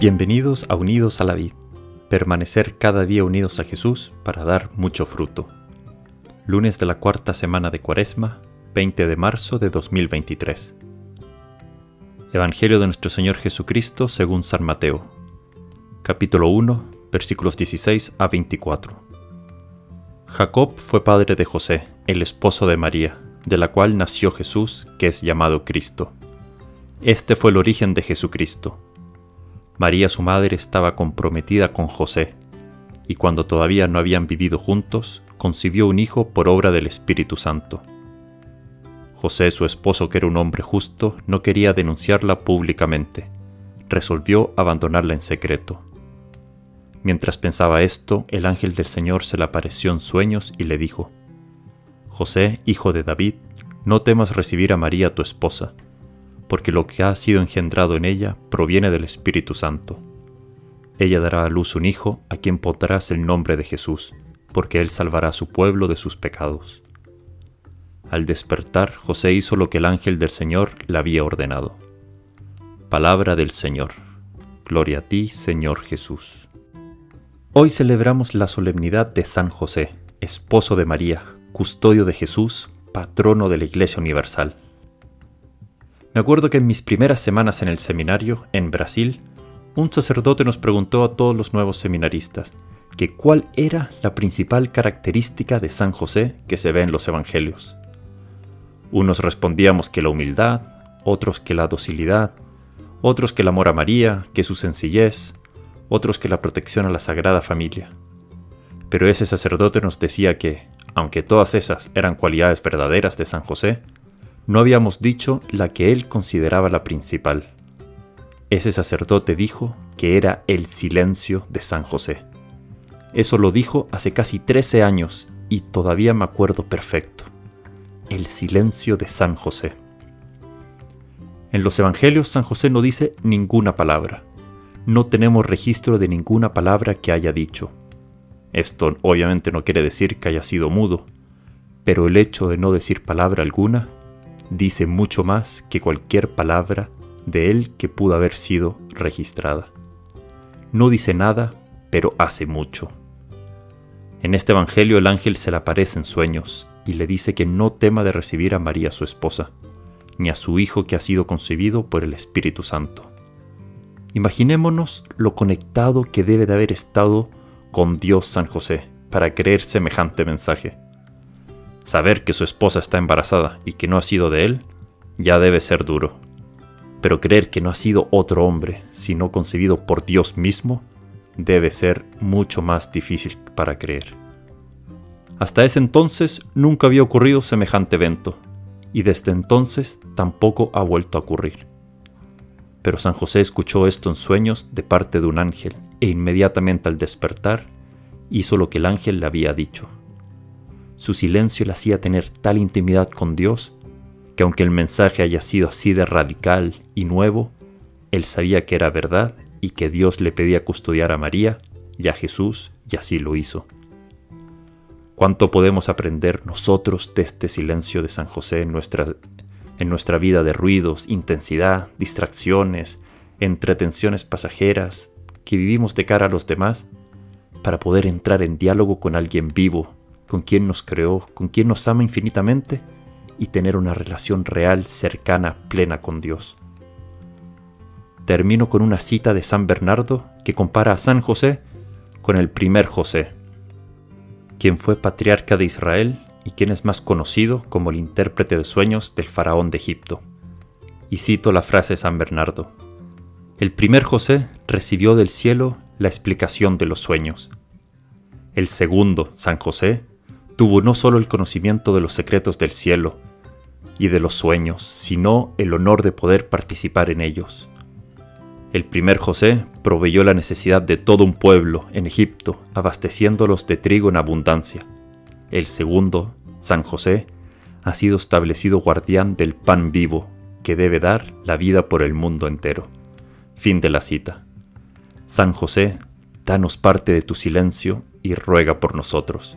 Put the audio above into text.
Bienvenidos a Unidos a la Vid, permanecer cada día unidos a Jesús para dar mucho fruto. Lunes de la cuarta semana de Cuaresma, 20 de marzo de 2023. Evangelio de nuestro Señor Jesucristo según San Mateo, capítulo 1, versículos 16 a 24. Jacob fue padre de José, el esposo de María, de la cual nació Jesús, que es llamado Cristo. Este fue el origen de Jesucristo María su madre estaba comprometida con José, y cuando todavía no habían vivido juntos, concibió un hijo por obra del Espíritu Santo. José, su esposo, que era un hombre justo, no quería denunciarla públicamente. Resolvió abandonarla en secreto. Mientras pensaba esto, el ángel del Señor se le apareció en sueños y le dijo, José, hijo de David, no temas recibir a María tu esposa porque lo que ha sido engendrado en ella proviene del Espíritu Santo. Ella dará a luz un hijo a quien pondrás el nombre de Jesús, porque él salvará a su pueblo de sus pecados. Al despertar, José hizo lo que el ángel del Señor le había ordenado. Palabra del Señor. Gloria a ti, Señor Jesús. Hoy celebramos la solemnidad de San José, esposo de María, custodio de Jesús, patrono de la Iglesia Universal. Me acuerdo que en mis primeras semanas en el seminario, en Brasil, un sacerdote nos preguntó a todos los nuevos seminaristas que cuál era la principal característica de San José que se ve en los evangelios. Unos respondíamos que la humildad, otros que la docilidad, otros que el amor a María, que su sencillez, otros que la protección a la Sagrada Familia. Pero ese sacerdote nos decía que, aunque todas esas eran cualidades verdaderas de San José, no habíamos dicho la que él consideraba la principal. Ese sacerdote dijo que era el silencio de San José. Eso lo dijo hace casi 13 años y todavía me acuerdo perfecto. El silencio de San José. En los Evangelios San José no dice ninguna palabra. No tenemos registro de ninguna palabra que haya dicho. Esto obviamente no quiere decir que haya sido mudo, pero el hecho de no decir palabra alguna dice mucho más que cualquier palabra de él que pudo haber sido registrada. No dice nada, pero hace mucho. En este Evangelio el ángel se le aparece en sueños y le dice que no tema de recibir a María su esposa, ni a su hijo que ha sido concebido por el Espíritu Santo. Imaginémonos lo conectado que debe de haber estado con Dios San José para creer semejante mensaje. Saber que su esposa está embarazada y que no ha sido de él, ya debe ser duro. Pero creer que no ha sido otro hombre, sino concebido por Dios mismo, debe ser mucho más difícil para creer. Hasta ese entonces nunca había ocurrido semejante evento, y desde entonces tampoco ha vuelto a ocurrir. Pero San José escuchó esto en sueños de parte de un ángel, e inmediatamente al despertar hizo lo que el ángel le había dicho. Su silencio le hacía tener tal intimidad con Dios que aunque el mensaje haya sido así de radical y nuevo, él sabía que era verdad y que Dios le pedía custodiar a María y a Jesús y así lo hizo. ¿Cuánto podemos aprender nosotros de este silencio de San José en nuestra, vida de ruidos, intensidad, distracciones, entretenciones pasajeras que vivimos de cara a los demás para poder entrar en diálogo con alguien vivo con quien nos creó, con quien nos ama infinitamente y tener una relación real, cercana, plena con Dios. Termino con una cita de San Bernardo que compara a San José con el primer José, quien fue patriarca de Israel y quien es más conocido como el intérprete de sueños del faraón de Egipto. Y cito la frase de San Bernardo. El primer José recibió del cielo la explicación de los sueños. El segundo, San José, tuvo no solo el conocimiento de los secretos del cielo y de los sueños, sino el honor de poder participar en ellos. El primer José proveyó la necesidad de todo un pueblo en Egipto, abasteciéndolos de trigo en abundancia. El segundo, San José, ha sido establecido guardián del pan vivo, que debe dar la vida por el mundo entero. Fin de la cita. San José, danos parte de tu silencio y ruega por nosotros.